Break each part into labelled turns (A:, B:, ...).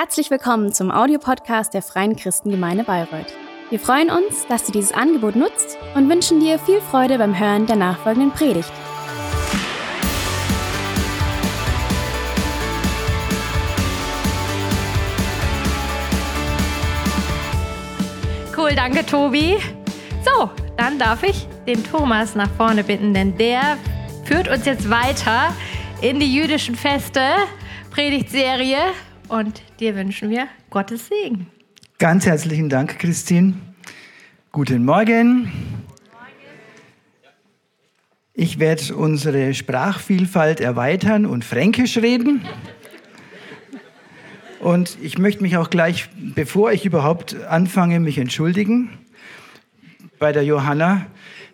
A: Herzlich willkommen zum Audiopodcast der Freien Christengemeinde Bayreuth. Wir freuen uns, dass du dieses Angebot nutzt und wünschen dir viel Freude beim Hören der nachfolgenden Predigt.
B: Cool, danke Tobi. So, dann darf ich den Thomas nach vorne bitten, denn der führt uns jetzt weiter in die jüdischen Feste, Predigtserie und dir wünschen wir Gottes Segen.
C: Ganz herzlichen Dank, Christine. Guten Morgen. Ich werde unsere Sprachvielfalt erweitern und fränkisch reden. Und ich möchte mich auch gleich, bevor ich überhaupt anfange, mich entschuldigen bei der Johanna,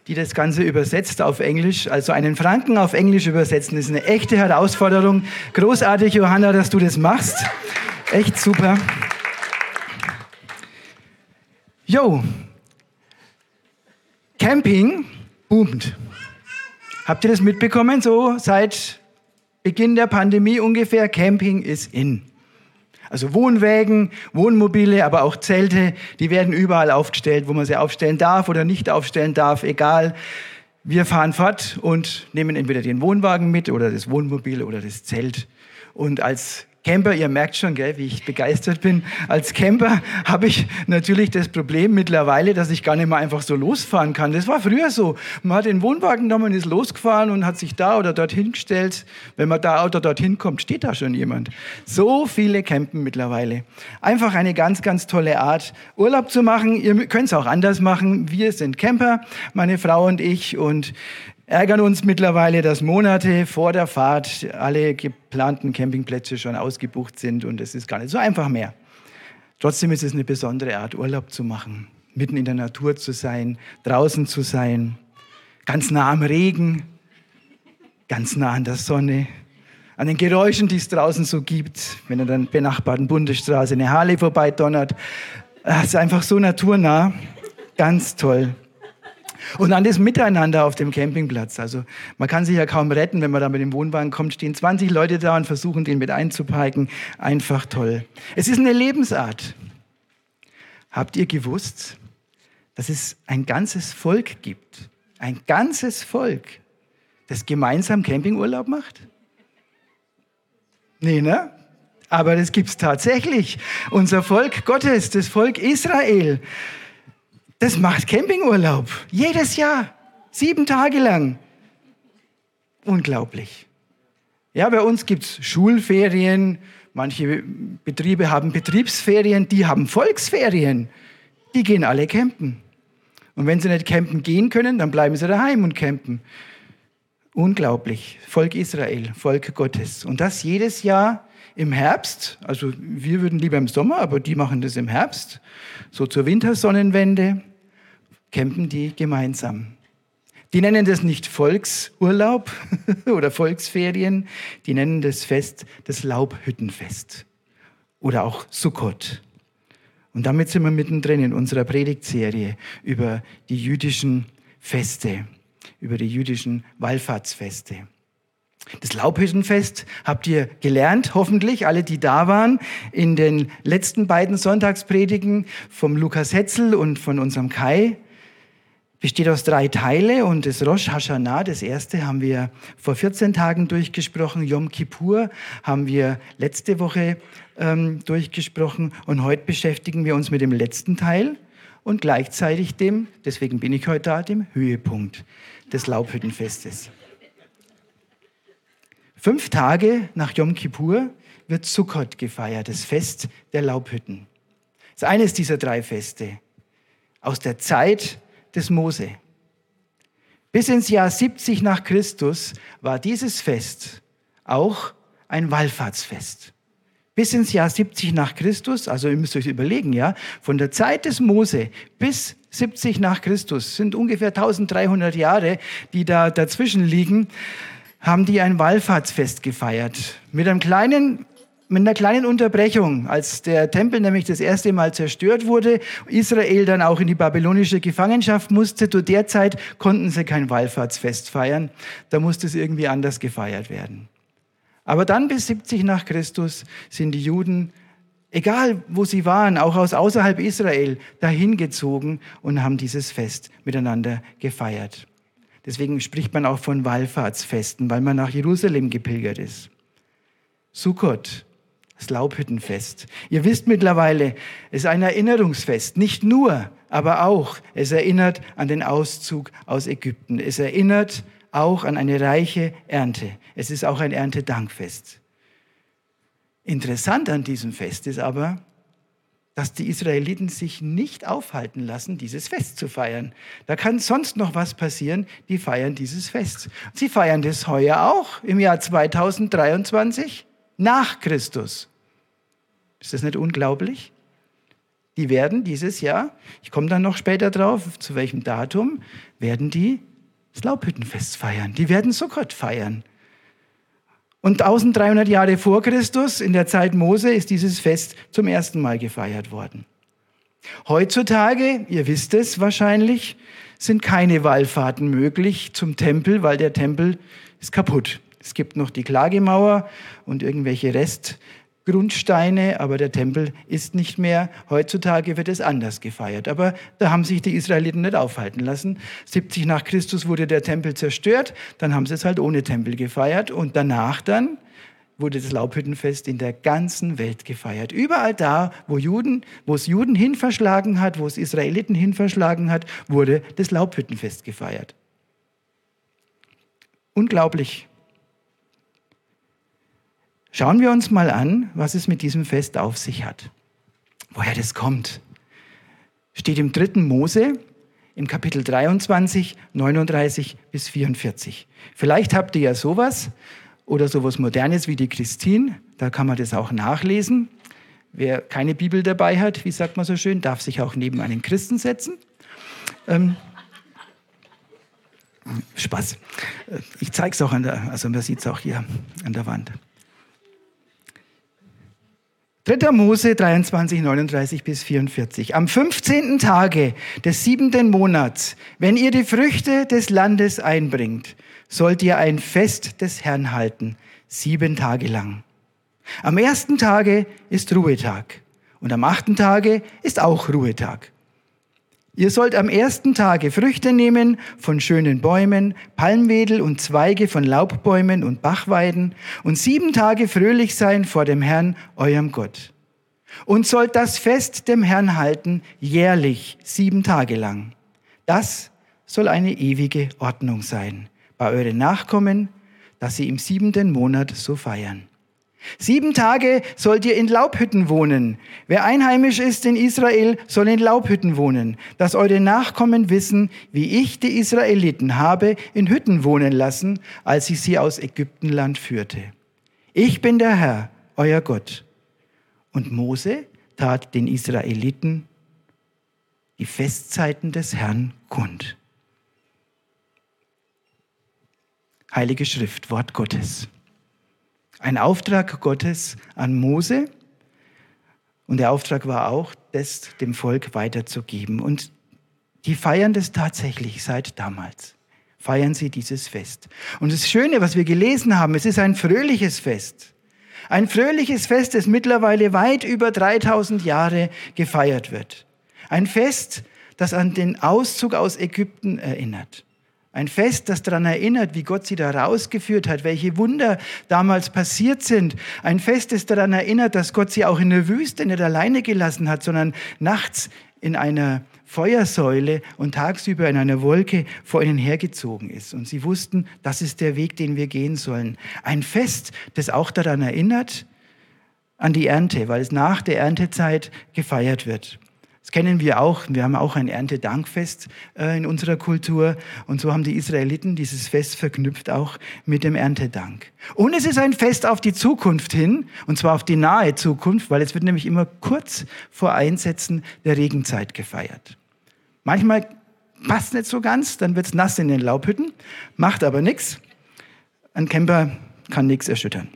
C: die das Ganze übersetzt auf Englisch. Also einen Franken auf Englisch übersetzen ist eine echte Herausforderung. Großartig, Johanna, dass du das machst. Echt super. Jo, Camping boomt. Habt ihr das mitbekommen? So seit Beginn der Pandemie ungefähr. Camping ist in. Also Wohnwägen, Wohnmobile, aber auch Zelte, die werden überall aufgestellt, wo man sie aufstellen darf oder nicht aufstellen darf, egal. Wir fahren fort und nehmen entweder den Wohnwagen mit oder das Wohnmobil oder das Zelt. Und als Camper, ihr merkt schon, gell, wie ich begeistert bin. Als Camper habe ich natürlich das Problem mittlerweile, dass ich gar nicht mehr einfach so losfahren kann. Das war früher so. Man hat den Wohnwagen genommen, ist losgefahren und hat sich da oder dorthin gestellt. Wenn man da oder dorthin kommt, steht da schon jemand. So viele campen mittlerweile. Einfach eine ganz, ganz tolle Art, Urlaub zu machen. Ihr könnt es auch anders machen. Wir sind Camper, meine Frau und ich. Und ärgern uns mittlerweile, dass Monate vor der Fahrt alle geplanten Campingplätze schon ausgebucht sind und es ist gar nicht so einfach mehr. Trotzdem ist es eine besondere Art, Urlaub zu machen, mitten in der Natur zu sein, draußen zu sein, ganz nah am Regen, ganz nah an der Sonne, an den Geräuschen, die es draußen so gibt, wenn an der benachbarten Bundesstraße eine Harley vorbeidonnert. Es ist einfach so naturnah, ganz toll. Und dann das Miteinander auf dem Campingplatz. Also man kann sich ja kaum retten, wenn man da mit dem Wohnwagen kommt, stehen 20 Leute da und versuchen, den mit einzuparken. Einfach toll. Es ist eine Lebensart. Habt ihr gewusst, dass es ein ganzes Volk gibt? Ein ganzes Volk, das gemeinsam Campingurlaub macht? Nee, ne? Aber das gibt es tatsächlich. Unser Volk Gottes, das Volk Israel, das macht Campingurlaub. Jedes Jahr. Sieben Tage lang. Unglaublich. Ja, bei uns gibt es Schulferien. Manche Betriebe haben Betriebsferien. Die haben Volksferien. Die gehen alle campen. Und wenn sie nicht campen gehen können, dann bleiben sie daheim und campen. Unglaublich. Volk Israel, Volk Gottes. Und das jedes Jahr im Herbst. Also wir würden lieber im Sommer, aber die machen das im Herbst. So zur Wintersonnenwende campen die gemeinsam. Die nennen das nicht Volksurlaub oder Volksferien, die nennen das Fest das Laubhüttenfest oder auch Sukkot. Und damit sind wir mittendrin in unserer Predigtserie über die jüdischen Feste, über die jüdischen Wallfahrtsfeste. Das Laubhüttenfest habt ihr gelernt, hoffentlich, alle, die da waren, in den letzten beiden Sonntagspredigen vom Lukas Hetzel und von unserem Kai besteht aus drei Teile und das Rosh Hashanah, das erste, haben wir vor 14 Tagen durchgesprochen. Yom Kippur haben wir letzte Woche ähm, durchgesprochen und heute beschäftigen wir uns mit dem letzten Teil und gleichzeitig dem, deswegen bin ich heute da, dem Höhepunkt des Laubhüttenfestes. Fünf Tage nach Yom Kippur wird Sukkot gefeiert, das Fest der Laubhütten. Das ist eines dieser drei Feste aus der Zeit des Mose. Bis ins Jahr 70 nach Christus war dieses Fest auch ein Wallfahrtsfest. Bis ins Jahr 70 nach Christus, also ihr müsst euch überlegen, ja, von der Zeit des Mose bis 70 nach Christus sind ungefähr 1300 Jahre, die da dazwischen liegen, haben die ein Wallfahrtsfest gefeiert. Mit einem kleinen mit einer kleinen Unterbrechung, als der Tempel nämlich das erste Mal zerstört wurde, Israel dann auch in die babylonische Gefangenschaft musste, zu der Zeit konnten sie kein Wallfahrtsfest feiern, da musste es irgendwie anders gefeiert werden. Aber dann bis 70 nach Christus sind die Juden egal wo sie waren, auch aus außerhalb Israel, dahin gezogen und haben dieses Fest miteinander gefeiert. Deswegen spricht man auch von Wallfahrtsfesten, weil man nach Jerusalem gepilgert ist. Sukkot, das Laubhüttenfest. Ihr wisst mittlerweile, es ist ein Erinnerungsfest. Nicht nur, aber auch. Es erinnert an den Auszug aus Ägypten. Es erinnert auch an eine reiche Ernte. Es ist auch ein Erntedankfest. Interessant an diesem Fest ist aber, dass die Israeliten sich nicht aufhalten lassen, dieses Fest zu feiern. Da kann sonst noch was passieren, die feiern dieses Fest. Sie feiern das heuer auch im Jahr 2023 nach Christus. Ist das nicht unglaublich? Die werden dieses Jahr, ich komme dann noch später drauf, zu welchem Datum, werden die das Laubhüttenfest feiern. Die werden Sukkot feiern. Und 1300 Jahre vor Christus, in der Zeit Mose, ist dieses Fest zum ersten Mal gefeiert worden. Heutzutage, ihr wisst es wahrscheinlich, sind keine Wallfahrten möglich zum Tempel, weil der Tempel ist kaputt. Es gibt noch die Klagemauer und irgendwelche Rest, Grundsteine, aber der Tempel ist nicht mehr. Heutzutage wird es anders gefeiert. Aber da haben sich die Israeliten nicht aufhalten lassen. 70 nach Christus wurde der Tempel zerstört, dann haben sie es halt ohne Tempel gefeiert und danach dann wurde das Laubhüttenfest in der ganzen Welt gefeiert. Überall da, wo Juden, wo es Juden hin verschlagen hat, wo es Israeliten hin verschlagen hat, wurde das Laubhüttenfest gefeiert. Unglaublich. Schauen wir uns mal an, was es mit diesem Fest auf sich hat. Woher das kommt. Steht im dritten Mose im Kapitel 23, 39 bis 44. Vielleicht habt ihr ja sowas oder sowas Modernes wie die Christine, da kann man das auch nachlesen. Wer keine Bibel dabei hat, wie sagt man so schön, darf sich auch neben einen Christen setzen. Ähm, Spaß. Ich zeige es auch an der, also man sieht es auch hier an der Wand. 3. Mose 23, 39 bis 44. Am 15. Tage des siebenten Monats, wenn ihr die Früchte des Landes einbringt, sollt ihr ein Fest des Herrn halten, sieben Tage lang. Am ersten Tage ist Ruhetag und am achten Tage ist auch Ruhetag. Ihr sollt am ersten Tage Früchte nehmen von schönen Bäumen, Palmwedel und Zweige von Laubbäumen und Bachweiden und sieben Tage fröhlich sein vor dem Herrn, eurem Gott. Und sollt das Fest dem Herrn halten, jährlich, sieben Tage lang. Das soll eine ewige Ordnung sein bei euren Nachkommen, dass sie im siebenten Monat so feiern. Sieben Tage sollt ihr in Laubhütten wohnen. Wer einheimisch ist in Israel, soll in Laubhütten wohnen, dass eure Nachkommen wissen, wie ich die Israeliten habe in Hütten wohnen lassen, als ich sie aus Ägyptenland führte. Ich bin der Herr, euer Gott. Und Mose tat den Israeliten die Festzeiten des Herrn kund. Heilige Schrift, Wort Gottes ein Auftrag Gottes an Mose. Und der Auftrag war auch, das dem Volk weiterzugeben. Und die feiern das tatsächlich seit damals. Feiern sie dieses Fest. Und das Schöne, was wir gelesen haben, es ist ein fröhliches Fest. Ein fröhliches Fest, das mittlerweile weit über 3000 Jahre gefeiert wird. Ein Fest, das an den Auszug aus Ägypten erinnert. Ein Fest, das daran erinnert, wie Gott sie da rausgeführt hat, welche Wunder damals passiert sind. Ein Fest, das daran erinnert, dass Gott sie auch in der Wüste nicht alleine gelassen hat, sondern nachts in einer Feuersäule und tagsüber in einer Wolke vor ihnen hergezogen ist. Und sie wussten, das ist der Weg, den wir gehen sollen. Ein Fest, das auch daran erinnert, an die Ernte, weil es nach der Erntezeit gefeiert wird. Das kennen wir auch. Wir haben auch ein Erntedankfest äh, in unserer Kultur. Und so haben die Israeliten dieses Fest verknüpft auch mit dem Erntedank. Und es ist ein Fest auf die Zukunft hin, und zwar auf die nahe Zukunft, weil es wird nämlich immer kurz vor Einsetzen der Regenzeit gefeiert. Manchmal passt nicht so ganz, dann wird es nass in den Laubhütten, macht aber nichts. Ein Camper kann nichts erschüttern.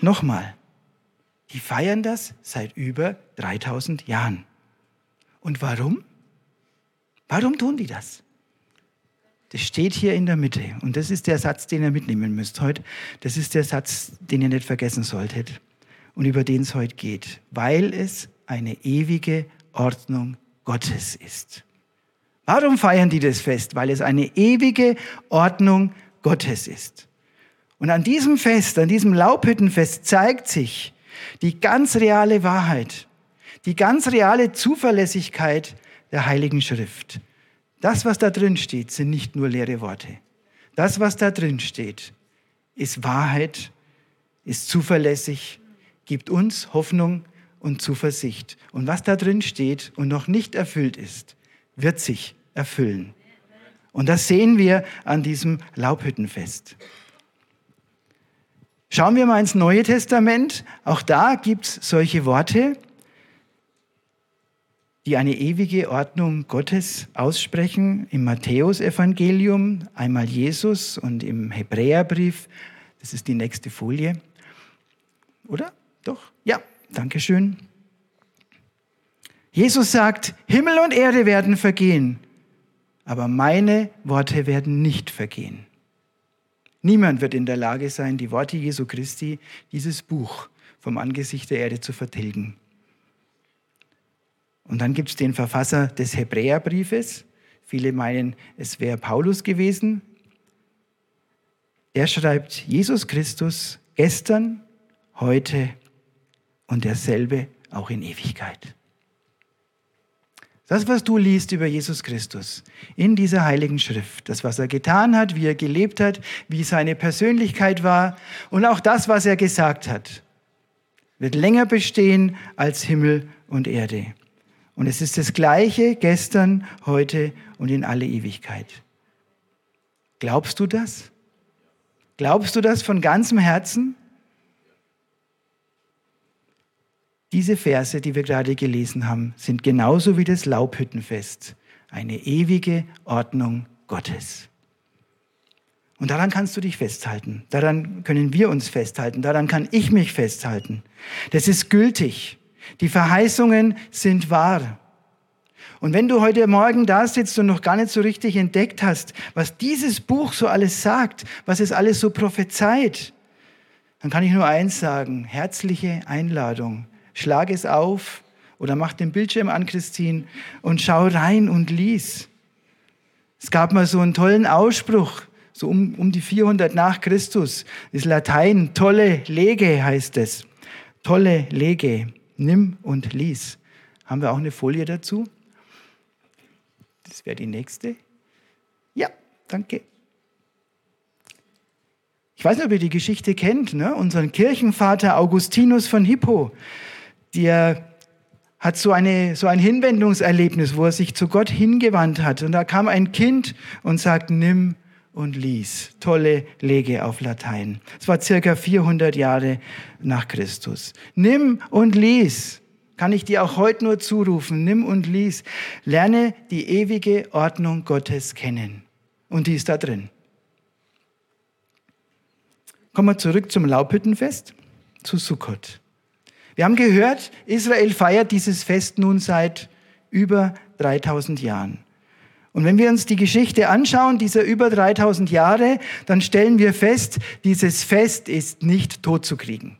C: Nochmal, die feiern das seit über 3000 Jahren. Und warum? Warum tun die das? Das steht hier in der Mitte. Und das ist der Satz, den ihr mitnehmen müsst heute. Das ist der Satz, den ihr nicht vergessen solltet und über den es heute geht. Weil es eine ewige Ordnung Gottes ist. Warum feiern die das Fest? Weil es eine ewige Ordnung Gottes ist. Und an diesem Fest, an diesem Laubhüttenfest zeigt sich die ganz reale Wahrheit, die ganz reale Zuverlässigkeit der Heiligen Schrift. Das, was da drin steht, sind nicht nur leere Worte. Das, was da drin steht, ist Wahrheit, ist zuverlässig, gibt uns Hoffnung und Zuversicht. Und was da drin steht und noch nicht erfüllt ist, wird sich erfüllen. Und das sehen wir an diesem Laubhüttenfest. Schauen wir mal ins Neue Testament. Auch da gibt es solche Worte die eine ewige Ordnung Gottes aussprechen. Im Matthäusevangelium einmal Jesus und im Hebräerbrief, das ist die nächste Folie. Oder? Doch? Ja, danke schön. Jesus sagt, Himmel und Erde werden vergehen, aber meine Worte werden nicht vergehen. Niemand wird in der Lage sein, die Worte Jesu Christi, dieses Buch vom Angesicht der Erde zu vertilgen. Und dann gibt es den Verfasser des Hebräerbriefes. Viele meinen, es wäre Paulus gewesen. Er schreibt, Jesus Christus gestern, heute und derselbe auch in Ewigkeit. Das, was du liest über Jesus Christus in dieser heiligen Schrift, das, was er getan hat, wie er gelebt hat, wie seine Persönlichkeit war und auch das, was er gesagt hat, wird länger bestehen als Himmel und Erde. Und es ist das Gleiche gestern, heute und in alle Ewigkeit. Glaubst du das? Glaubst du das von ganzem Herzen? Diese Verse, die wir gerade gelesen haben, sind genauso wie das Laubhüttenfest eine ewige Ordnung Gottes. Und daran kannst du dich festhalten. Daran können wir uns festhalten. Daran kann ich mich festhalten. Das ist gültig. Die Verheißungen sind wahr. Und wenn du heute Morgen da sitzt und noch gar nicht so richtig entdeckt hast, was dieses Buch so alles sagt, was es alles so prophezeit, dann kann ich nur eins sagen, herzliche Einladung. Schlag es auf oder mach den Bildschirm an, Christine, und schau rein und lies. Es gab mal so einen tollen Ausspruch, so um, um die 400 nach Christus. Ist Latein, tolle Lege heißt es. Tolle Lege nimm und lies. Haben wir auch eine Folie dazu? Das wäre die nächste. Ja, danke. Ich weiß nicht, ob ihr die Geschichte kennt, ne? unseren Kirchenvater Augustinus von Hippo, der hat so, eine, so ein Hinwendungserlebnis, wo er sich zu Gott hingewandt hat. Und da kam ein Kind und sagt, nimm und lies. Tolle Lege auf Latein. Es war circa 400 Jahre nach Christus. Nimm und lies. Kann ich dir auch heute nur zurufen. Nimm und lies. Lerne die ewige Ordnung Gottes kennen. Und die ist da drin. Kommen wir zurück zum Laubhüttenfest, zu Sukkot. Wir haben gehört, Israel feiert dieses Fest nun seit über 3000 Jahren. Und wenn wir uns die Geschichte anschauen, dieser über 3000 Jahre, dann stellen wir fest, dieses Fest ist nicht totzukriegen.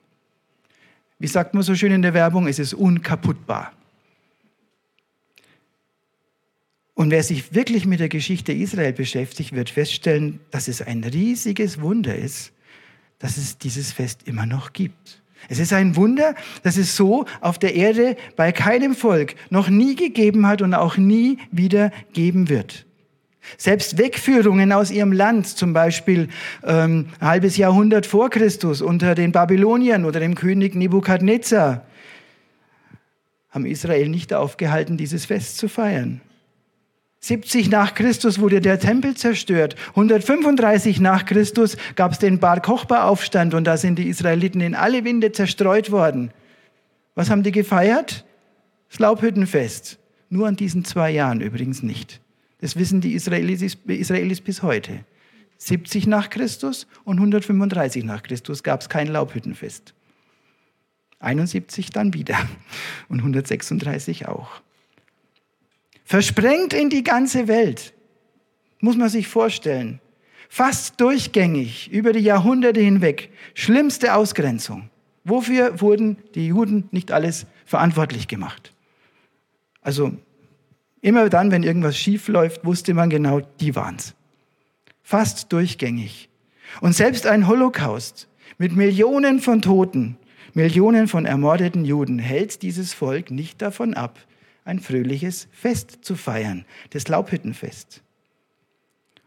C: Wie sagt man so schön in der Werbung, es ist unkaputtbar. Und wer sich wirklich mit der Geschichte Israel beschäftigt, wird feststellen, dass es ein riesiges Wunder ist, dass es dieses Fest immer noch gibt. Es ist ein Wunder, dass es so auf der Erde bei keinem Volk noch nie gegeben hat und auch nie wieder geben wird. Selbst Wegführungen aus ihrem Land, zum Beispiel ähm, ein halbes Jahrhundert vor Christus unter den Babyloniern oder dem König Nebukadnezar, haben Israel nicht aufgehalten, dieses Fest zu feiern. 70 nach Christus wurde der Tempel zerstört. 135 nach Christus gab es den Bar Kochba Aufstand und da sind die Israeliten in alle Winde zerstreut worden. Was haben die gefeiert? Das Laubhüttenfest. Nur an diesen zwei Jahren übrigens nicht. Das wissen die Israelis, Israelis bis heute. 70 nach Christus und 135 nach Christus gab es kein Laubhüttenfest. 71 dann wieder und 136 auch versprengt in die ganze Welt. Muss man sich vorstellen. Fast durchgängig über die Jahrhunderte hinweg. Schlimmste Ausgrenzung. Wofür wurden die Juden nicht alles verantwortlich gemacht? Also immer dann, wenn irgendwas schief läuft, wusste man genau, die waren's. Fast durchgängig. Und selbst ein Holocaust mit Millionen von Toten, Millionen von ermordeten Juden hält dieses Volk nicht davon ab, ein fröhliches Fest zu feiern, das Laubhüttenfest.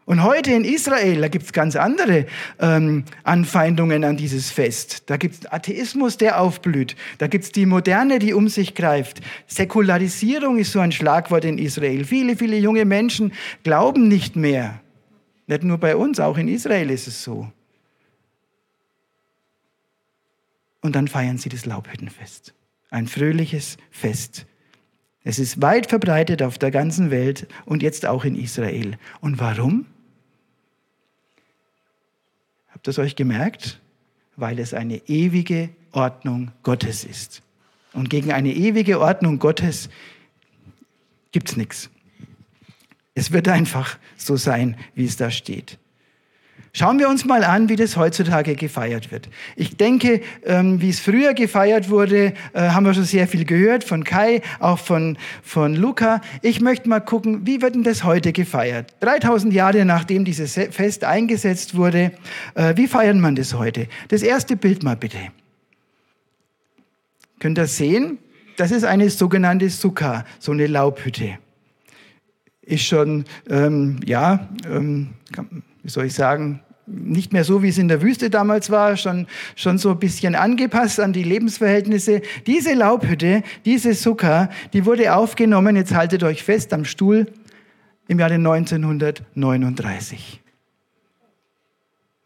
C: Und heute in Israel, da gibt es ganz andere ähm, Anfeindungen an dieses Fest. Da gibt es Atheismus, der aufblüht. Da gibt es die Moderne, die um sich greift. Säkularisierung ist so ein Schlagwort in Israel. Viele, viele junge Menschen glauben nicht mehr. Nicht nur bei uns, auch in Israel ist es so. Und dann feiern sie das Laubhüttenfest. Ein fröhliches Fest. Es ist weit verbreitet auf der ganzen Welt und jetzt auch in Israel. Und warum? Habt ihr es euch gemerkt? Weil es eine ewige Ordnung Gottes ist. Und gegen eine ewige Ordnung Gottes gibt es nichts. Es wird einfach so sein, wie es da steht. Schauen wir uns mal an, wie das heutzutage gefeiert wird. Ich denke, ähm, wie es früher gefeiert wurde, äh, haben wir schon sehr viel gehört von Kai, auch von, von Luca. Ich möchte mal gucken, wie wird denn das heute gefeiert? 3000 Jahre nachdem dieses Fest eingesetzt wurde, äh, wie feiert man das heute? Das erste Bild mal bitte. Könnt ihr sehen? Das ist eine sogenannte Sukkah, so eine Laubhütte. Ist schon, ähm, ja, ähm, wie soll ich sagen, nicht mehr so, wie es in der Wüste damals war, schon, schon so ein bisschen angepasst an die Lebensverhältnisse. Diese Laubhütte, diese Sukkah, die wurde aufgenommen, jetzt haltet euch fest, am Stuhl im Jahre 1939.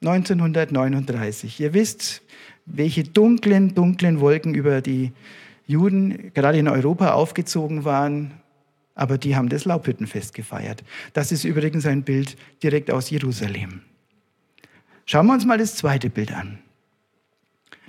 C: 1939. Ihr wisst, welche dunklen, dunklen Wolken über die Juden, gerade in Europa, aufgezogen waren. Aber die haben das Laubhüttenfest gefeiert. Das ist übrigens ein Bild direkt aus Jerusalem. Schauen wir uns mal das zweite Bild an.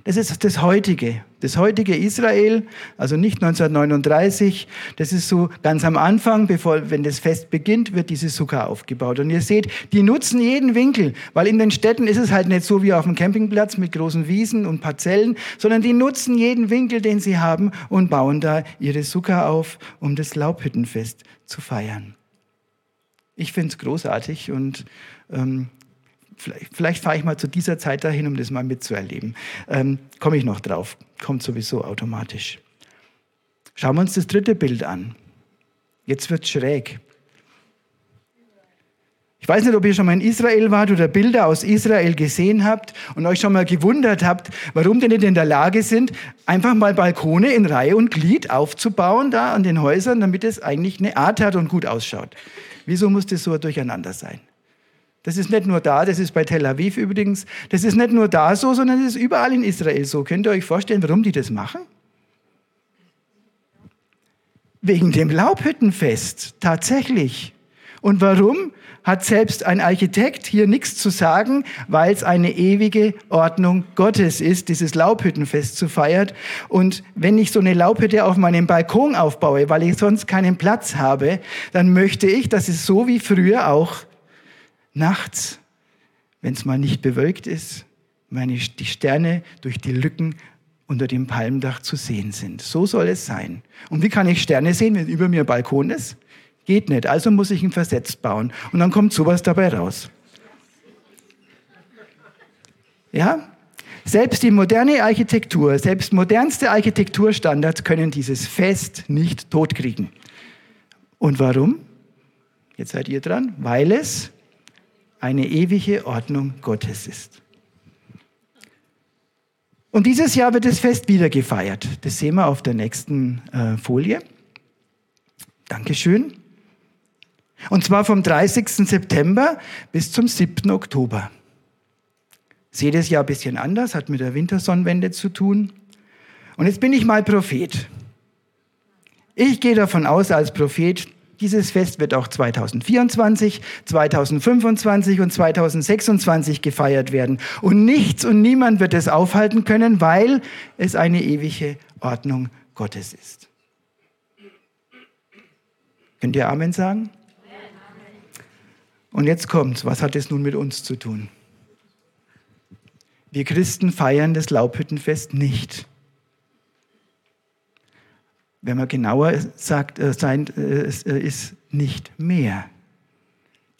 C: Das ist das heutige, das heutige Israel, also nicht 1939. Das ist so ganz am Anfang, bevor, wenn das Fest beginnt, wird diese Sukkah aufgebaut. Und ihr seht, die nutzen jeden Winkel, weil in den Städten ist es halt nicht so wie auf dem Campingplatz mit großen Wiesen und Parzellen, sondern die nutzen jeden Winkel, den sie haben und bauen da ihre Sukkah auf, um das Laubhüttenfest zu feiern. Ich finde es großartig und ähm, Vielleicht, vielleicht fahre ich mal zu dieser Zeit dahin, um das mal mitzuerleben. Ähm, Komme ich noch drauf. Kommt sowieso automatisch. Schauen wir uns das dritte Bild an. Jetzt wird schräg. Ich weiß nicht, ob ihr schon mal in Israel wart oder Bilder aus Israel gesehen habt und euch schon mal gewundert habt, warum die nicht in der Lage sind, einfach mal Balkone in Reihe und Glied aufzubauen da an den Häusern, damit es eigentlich eine Art hat und gut ausschaut. Wieso muss das so durcheinander sein? Das ist nicht nur da, das ist bei Tel Aviv übrigens, das ist nicht nur da so, sondern es ist überall in Israel so. Könnt ihr euch vorstellen, warum die das machen? Wegen dem Laubhüttenfest, tatsächlich. Und warum? Hat selbst ein Architekt hier nichts zu sagen, weil es eine ewige Ordnung Gottes ist, dieses Laubhüttenfest zu feiern. Und wenn ich so eine Laubhütte auf meinem Balkon aufbaue, weil ich sonst keinen Platz habe, dann möchte ich, dass es so wie früher auch nachts, wenn es mal nicht bewölkt ist, meine, die Sterne durch die Lücken unter dem Palmdach zu sehen sind. So soll es sein. Und wie kann ich Sterne sehen, wenn über mir Balkon ist? Geht nicht. Also muss ich ihn versetzt bauen. Und dann kommt sowas dabei raus. Ja? Selbst die moderne Architektur, selbst modernste Architekturstandards können dieses Fest nicht totkriegen. Und warum? Jetzt seid ihr dran. Weil es eine ewige Ordnung Gottes ist. Und dieses Jahr wird das Fest wieder gefeiert. Das sehen wir auf der nächsten äh, Folie. Dankeschön. Und zwar vom 30. September bis zum 7. Oktober. Seht es ja ein bisschen anders, hat mit der Wintersonnenwende zu tun. Und jetzt bin ich mal Prophet. Ich gehe davon aus als Prophet, dieses Fest wird auch 2024, 2025 und 2026 gefeiert werden. Und nichts und niemand wird es aufhalten können, weil es eine ewige Ordnung Gottes ist. Könnt ihr Amen sagen? Und jetzt kommt's. Was hat es nun mit uns zu tun? Wir Christen feiern das Laubhüttenfest nicht. Wenn man genauer sagt, äh, sein, äh, äh ist nicht mehr.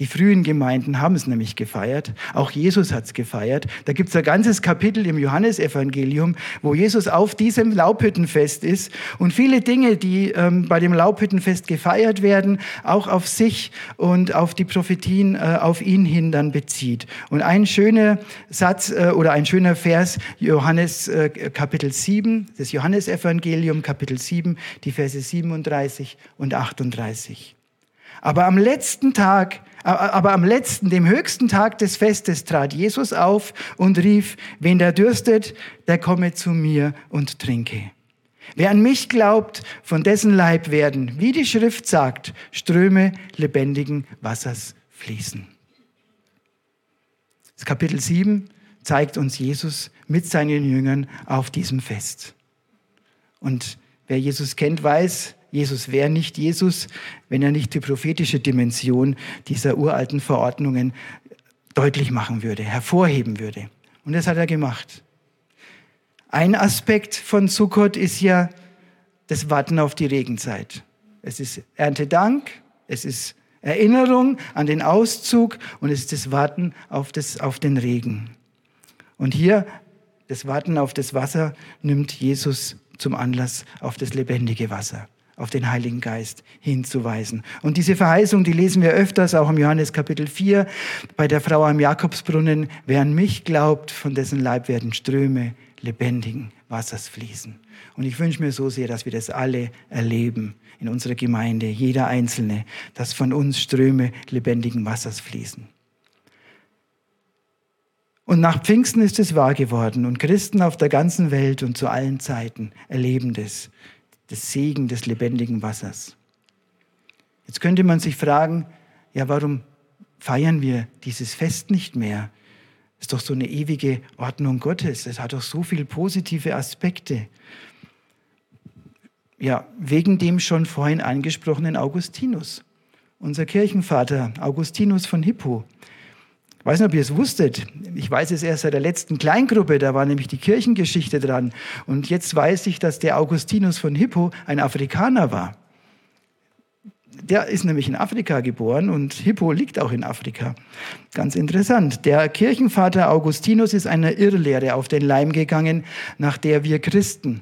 C: Die frühen Gemeinden haben es nämlich gefeiert. Auch Jesus hat es gefeiert. Da gibt es ein ganzes Kapitel im Johannesevangelium, wo Jesus auf diesem Laubhüttenfest ist und viele Dinge, die ähm, bei dem Laubhüttenfest gefeiert werden, auch auf sich und auf die Prophetien äh, auf ihn hin dann bezieht. Und ein schöner Satz äh, oder ein schöner Vers, Johannes äh, Kapitel 7, das Johannesevangelium Kapitel 7, die Verse 37 und 38. Aber am letzten Tag aber am letzten, dem höchsten Tag des Festes trat Jesus auf und rief, wen der dürstet, der komme zu mir und trinke. Wer an mich glaubt, von dessen Leib werden, wie die Schrift sagt, Ströme lebendigen Wassers fließen. Das Kapitel 7 zeigt uns Jesus mit seinen Jüngern auf diesem Fest. Und wer Jesus kennt, weiß, Jesus wäre nicht Jesus, wenn er nicht die prophetische Dimension dieser uralten Verordnungen deutlich machen würde, hervorheben würde. Und das hat er gemacht. Ein Aspekt von Sukkot ist ja das Warten auf die Regenzeit. Es ist Erntedank, es ist Erinnerung an den Auszug und es ist das Warten auf, das, auf den Regen. Und hier, das Warten auf das Wasser, nimmt Jesus zum Anlass auf das lebendige Wasser auf den Heiligen Geist hinzuweisen. Und diese Verheißung, die lesen wir öfters, auch im Johannes Kapitel 4, bei der Frau am Jakobsbrunnen, wer an mich glaubt, von dessen Leib werden Ströme lebendigen Wassers fließen. Und ich wünsche mir so sehr, dass wir das alle erleben in unserer Gemeinde, jeder Einzelne, dass von uns Ströme lebendigen Wassers fließen. Und nach Pfingsten ist es wahr geworden und Christen auf der ganzen Welt und zu allen Zeiten erleben das des Segen des lebendigen Wassers. Jetzt könnte man sich fragen, ja, warum feiern wir dieses Fest nicht mehr? Das ist doch so eine ewige Ordnung Gottes. Es hat doch so viele positive Aspekte. Ja, wegen dem schon vorhin angesprochenen Augustinus. Unser Kirchenvater Augustinus von Hippo, ich weiß nicht, ob ihr es wusstet. Ich weiß es erst seit der letzten Kleingruppe, da war nämlich die Kirchengeschichte dran. Und jetzt weiß ich, dass der Augustinus von Hippo ein Afrikaner war. Der ist nämlich in Afrika geboren und Hippo liegt auch in Afrika. Ganz interessant. Der Kirchenvater Augustinus ist einer Irrlehre auf den Leim gegangen, nach der wir Christen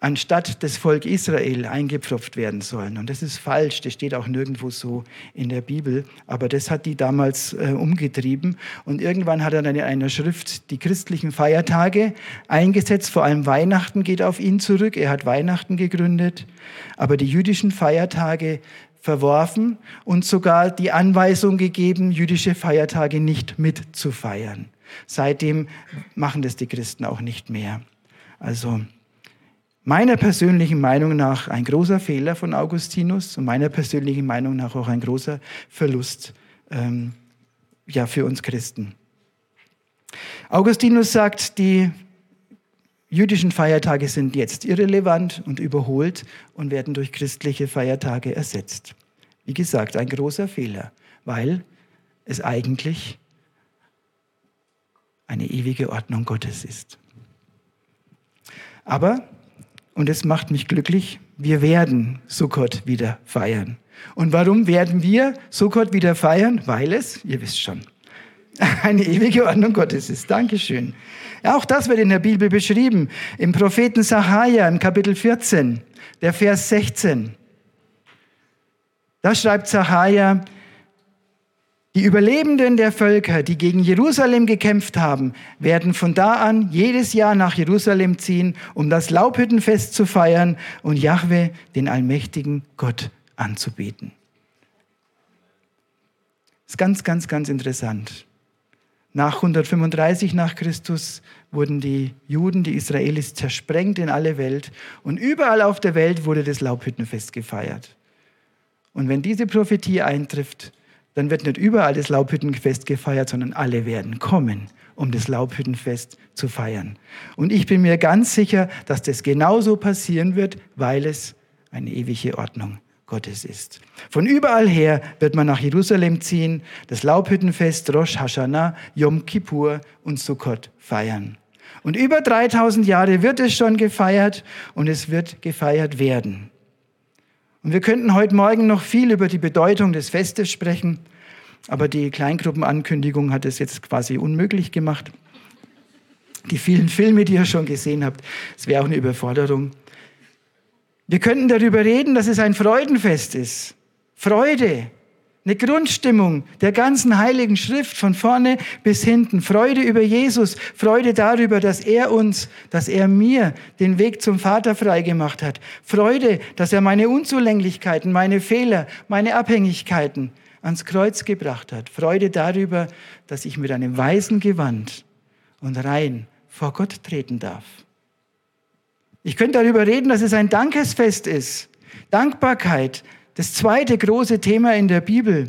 C: anstatt das Volk Israel eingepfropft werden sollen. Und das ist falsch, das steht auch nirgendwo so in der Bibel. Aber das hat die damals äh, umgetrieben. Und irgendwann hat er dann in einer Schrift die christlichen Feiertage eingesetzt, vor allem Weihnachten geht auf ihn zurück. Er hat Weihnachten gegründet. Aber die jüdischen Feiertage verworfen und sogar die Anweisung gegeben, jüdische Feiertage nicht mitzufeiern. Seitdem machen das die Christen auch nicht mehr. Also meiner persönlichen Meinung nach ein großer Fehler von Augustinus und meiner persönlichen Meinung nach auch ein großer Verlust ähm, ja, für uns Christen. Augustinus sagt, die jüdischen Feiertage sind jetzt irrelevant und überholt und werden durch christliche Feiertage ersetzt. Wie gesagt, ein großer Fehler, weil es eigentlich eine ewige Ordnung Gottes ist. Aber und es macht mich glücklich. Wir werden Sukkot wieder feiern. Und warum werden wir Sukkot wieder feiern? Weil es, ihr wisst schon, eine ewige Ordnung Gottes ist. Dankeschön. Auch das wird in der Bibel beschrieben. Im Propheten Sacharja im Kapitel 14, der Vers 16. Da schreibt Sacharja, die Überlebenden der Völker, die gegen Jerusalem gekämpft haben, werden von da an jedes Jahr nach Jerusalem ziehen, um das Laubhüttenfest zu feiern und Jahwe, den allmächtigen Gott, anzubeten. Das ist ganz, ganz, ganz interessant. Nach 135 nach Christus wurden die Juden, die Israelis, zersprengt in alle Welt und überall auf der Welt wurde das Laubhüttenfest gefeiert. Und wenn diese Prophetie eintrifft, dann wird nicht überall das Laubhüttenfest gefeiert, sondern alle werden kommen, um das Laubhüttenfest zu feiern. Und ich bin mir ganz sicher, dass das genauso passieren wird, weil es eine ewige Ordnung Gottes ist. Von überall her wird man nach Jerusalem ziehen, das Laubhüttenfest, Rosh Hashanah, Yom Kippur und Sukkot feiern. Und über 3000 Jahre wird es schon gefeiert und es wird gefeiert werden. Und wir könnten heute Morgen noch viel über die Bedeutung des Festes sprechen, aber die Kleingruppenankündigung hat es jetzt quasi unmöglich gemacht. Die vielen Filme, die ihr schon gesehen habt, es wäre auch eine Überforderung. Wir könnten darüber reden, dass es ein Freudenfest ist. Freude, eine Grundstimmung der ganzen heiligen Schrift von vorne bis hinten. Freude über Jesus, Freude darüber, dass er uns, dass er mir den Weg zum Vater freigemacht hat. Freude, dass er meine Unzulänglichkeiten, meine Fehler, meine Abhängigkeiten ans Kreuz gebracht hat. Freude darüber, dass ich mit einem weißen Gewand und rein vor Gott treten darf. Ich könnte darüber reden, dass es ein Dankesfest ist. Dankbarkeit, das zweite große Thema in der Bibel.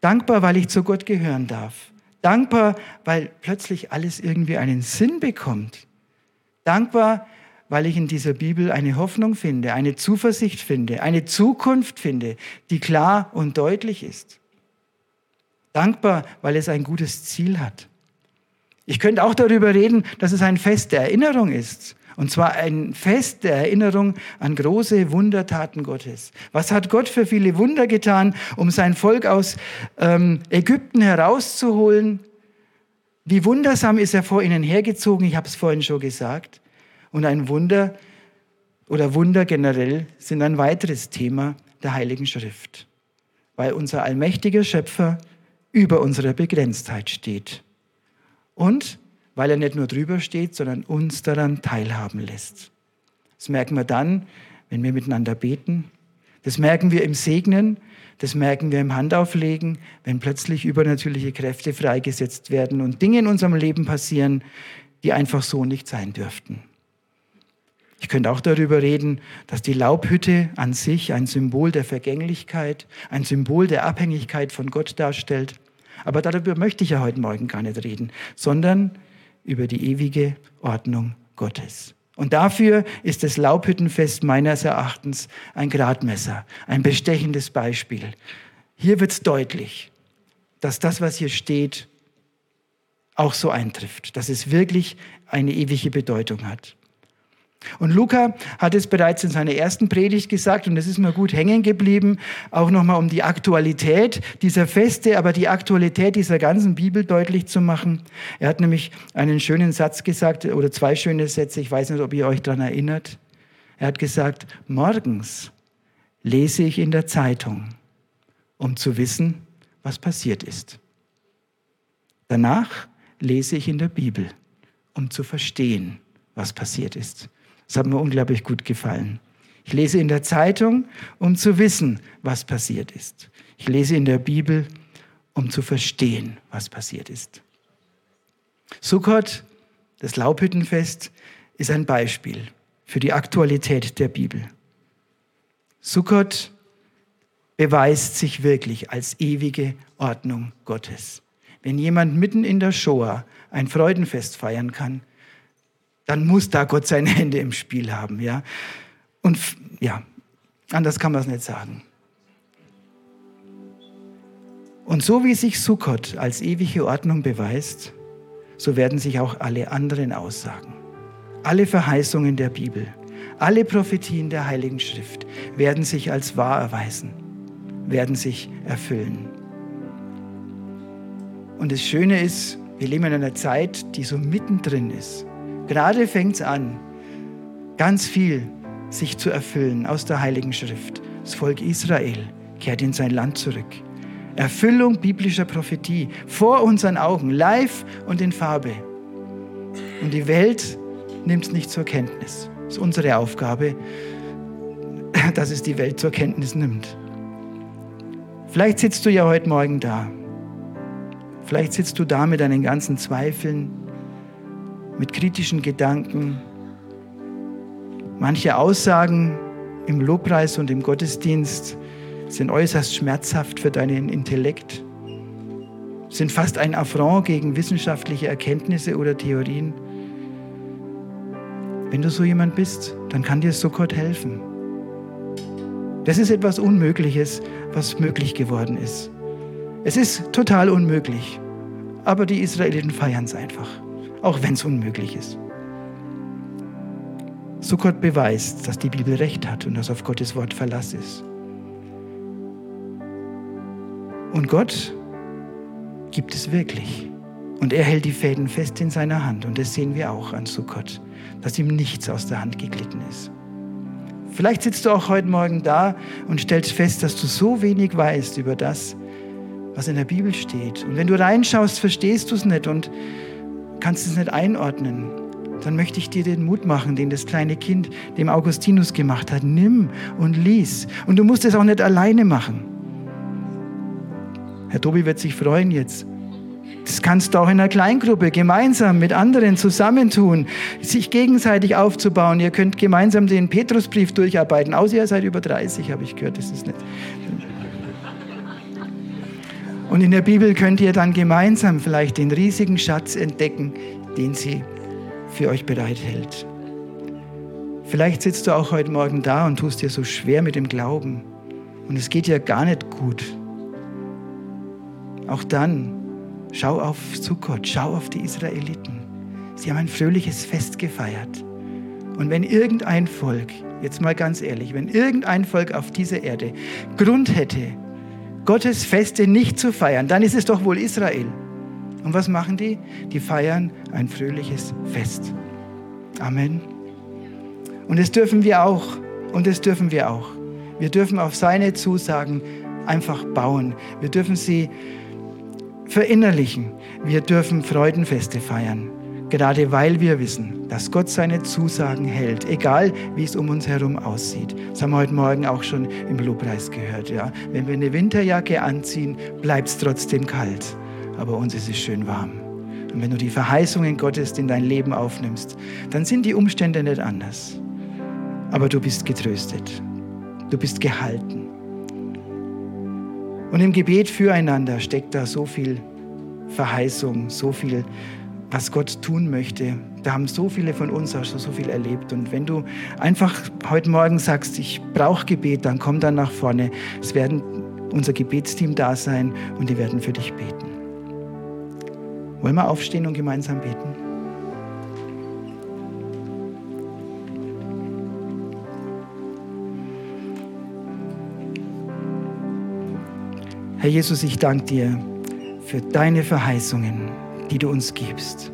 C: Dankbar, weil ich zu Gott gehören darf. Dankbar, weil plötzlich alles irgendwie einen Sinn bekommt. Dankbar, weil ich in dieser Bibel eine Hoffnung finde, eine Zuversicht finde, eine Zukunft finde, die klar und deutlich ist. Dankbar, weil es ein gutes Ziel hat. Ich könnte auch darüber reden, dass es ein Fest der Erinnerung ist. Und zwar ein Fest der Erinnerung an große Wundertaten Gottes. Was hat Gott für viele Wunder getan, um sein Volk aus ähm, Ägypten herauszuholen? Wie wundersam ist er vor ihnen hergezogen, ich habe es vorhin schon gesagt. Und ein Wunder oder Wunder generell sind ein weiteres Thema der Heiligen Schrift, weil unser allmächtiger Schöpfer über unserer Begrenztheit steht. Und weil er nicht nur drüber steht, sondern uns daran teilhaben lässt. Das merken wir dann, wenn wir miteinander beten. Das merken wir im Segnen. Das merken wir im Handauflegen, wenn plötzlich übernatürliche Kräfte freigesetzt werden und Dinge in unserem Leben passieren, die einfach so nicht sein dürften. Ich könnte auch darüber reden, dass die Laubhütte an sich ein Symbol der Vergänglichkeit, ein Symbol der Abhängigkeit von Gott darstellt. Aber darüber möchte ich ja heute Morgen gar nicht reden, sondern über die ewige Ordnung Gottes. Und dafür ist das Laubhüttenfest meines Erachtens ein Gradmesser, ein bestechendes Beispiel. Hier wird es deutlich, dass das, was hier steht, auch so eintrifft, dass es wirklich eine ewige Bedeutung hat. Und Luca hat es bereits in seiner ersten Predigt gesagt, und das ist mir gut hängen geblieben, auch nochmal um die Aktualität dieser Feste, aber die Aktualität dieser ganzen Bibel deutlich zu machen. Er hat nämlich einen schönen Satz gesagt, oder zwei schöne Sätze, ich weiß nicht, ob ihr euch daran erinnert. Er hat gesagt, morgens lese ich in der Zeitung, um zu wissen, was passiert ist. Danach lese ich in der Bibel, um zu verstehen, was passiert ist. Das hat mir unglaublich gut gefallen. Ich lese in der Zeitung, um zu wissen, was passiert ist. Ich lese in der Bibel, um zu verstehen, was passiert ist. Sukkot, das Laubhüttenfest, ist ein Beispiel für die Aktualität der Bibel. Sukkot beweist sich wirklich als ewige Ordnung Gottes. Wenn jemand mitten in der Shoah ein Freudenfest feiern kann, dann muss da Gott seine Hände im Spiel haben, ja. Und ja, anders kann man es nicht sagen. Und so wie sich Sukkot als ewige Ordnung beweist, so werden sich auch alle anderen Aussagen, alle Verheißungen der Bibel, alle Prophetien der Heiligen Schrift werden sich als wahr erweisen, werden sich erfüllen. Und das Schöne ist, wir leben in einer Zeit, die so mittendrin ist. Gerade fängt es an, ganz viel sich zu erfüllen aus der Heiligen Schrift. Das Volk Israel kehrt in sein Land zurück. Erfüllung biblischer Prophetie vor unseren Augen, live und in Farbe. Und die Welt nimmt es nicht zur Kenntnis. Es ist unsere Aufgabe, dass es die Welt zur Kenntnis nimmt. Vielleicht sitzt du ja heute Morgen da. Vielleicht sitzt du da mit deinen ganzen Zweifeln, mit kritischen Gedanken. Manche Aussagen im Lobpreis und im Gottesdienst sind äußerst schmerzhaft für deinen Intellekt, sind fast ein Affront gegen wissenschaftliche Erkenntnisse oder Theorien. Wenn du so jemand bist, dann kann dir Sukkot helfen. Das ist etwas Unmögliches, was möglich geworden ist. Es ist total unmöglich, aber die Israeliten feiern es einfach, auch wenn es unmöglich ist. Sukkot beweist, dass die Bibel recht hat und dass auf Gottes Wort Verlass ist. Und Gott gibt es wirklich. Und er hält die Fäden fest in seiner Hand. Und das sehen wir auch an Sukkot, dass ihm nichts aus der Hand geglitten ist. Vielleicht sitzt du auch heute Morgen da und stellst fest, dass du so wenig weißt über das, was in der Bibel steht. Und wenn du reinschaust, verstehst du es nicht und kannst es nicht einordnen. Dann möchte ich dir den Mut machen, den das kleine Kind dem Augustinus gemacht hat. Nimm und lies. Und du musst es auch nicht alleine machen. Herr Tobi wird sich freuen jetzt. Das kannst du auch in einer Kleingruppe gemeinsam mit anderen zusammentun, sich gegenseitig aufzubauen. Ihr könnt gemeinsam den Petrusbrief durcharbeiten. Außer ihr seid über 30, habe ich gehört. Das ist nicht. Und in der Bibel könnt ihr dann gemeinsam vielleicht den riesigen Schatz entdecken, den sie für euch bereithält. Vielleicht sitzt du auch heute Morgen da und tust dir so schwer mit dem Glauben. Und es geht dir gar nicht gut. Auch dann schau auf Sukkot, schau auf die Israeliten. Sie haben ein fröhliches Fest gefeiert. Und wenn irgendein Volk, jetzt mal ganz ehrlich, wenn irgendein Volk auf dieser Erde Grund hätte, Gottes Feste nicht zu feiern, dann ist es doch wohl Israel. Und was machen die? Die feiern ein fröhliches Fest. Amen. Und das dürfen wir auch. Und das dürfen wir auch. Wir dürfen auf seine Zusagen einfach bauen. Wir dürfen sie verinnerlichen. Wir dürfen Freudenfeste feiern. Gerade weil wir wissen, dass Gott seine Zusagen hält, egal wie es um uns herum aussieht. Das haben wir heute Morgen auch schon im Lobpreis gehört. Ja? Wenn wir eine Winterjacke anziehen, bleibt es trotzdem kalt. Aber uns ist es schön warm. Und wenn du die Verheißungen Gottes in dein Leben aufnimmst, dann sind die Umstände nicht anders. Aber du bist getröstet. Du bist gehalten. Und im Gebet füreinander steckt da so viel Verheißung, so viel was Gott tun möchte. Da haben so viele von uns auch schon so viel erlebt. Und wenn du einfach heute Morgen sagst, ich brauche Gebet, dann komm dann nach vorne. Es werden unser Gebetsteam da sein und die werden für dich beten. Wollen wir aufstehen und gemeinsam beten? Herr Jesus, ich danke dir für deine Verheißungen die du uns gibst.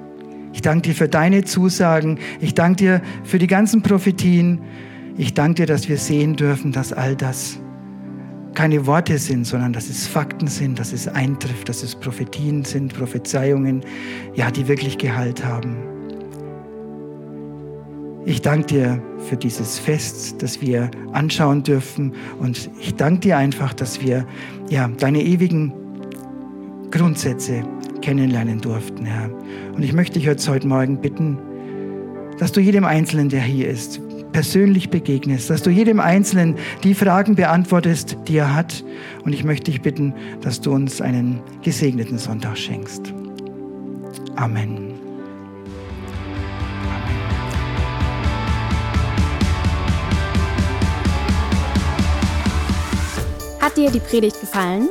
C: Ich danke dir für deine Zusagen. Ich danke dir für die ganzen Prophetien. Ich danke dir, dass wir sehen dürfen, dass all das keine Worte sind, sondern dass es Fakten sind, dass es eintrifft, dass es Prophetien sind, Prophezeiungen, ja, die wirklich Gehalt haben. Ich danke dir für dieses Fest, das wir anschauen dürfen und ich danke dir einfach, dass wir ja deine ewigen Grundsätze kennenlernen durften, Herr. Und ich möchte dich jetzt heute Morgen bitten, dass du jedem Einzelnen, der hier ist, persönlich begegnest, dass du jedem Einzelnen die Fragen beantwortest, die er hat. Und ich möchte dich bitten, dass du uns einen gesegneten Sonntag schenkst. Amen.
A: Hat dir die Predigt gefallen?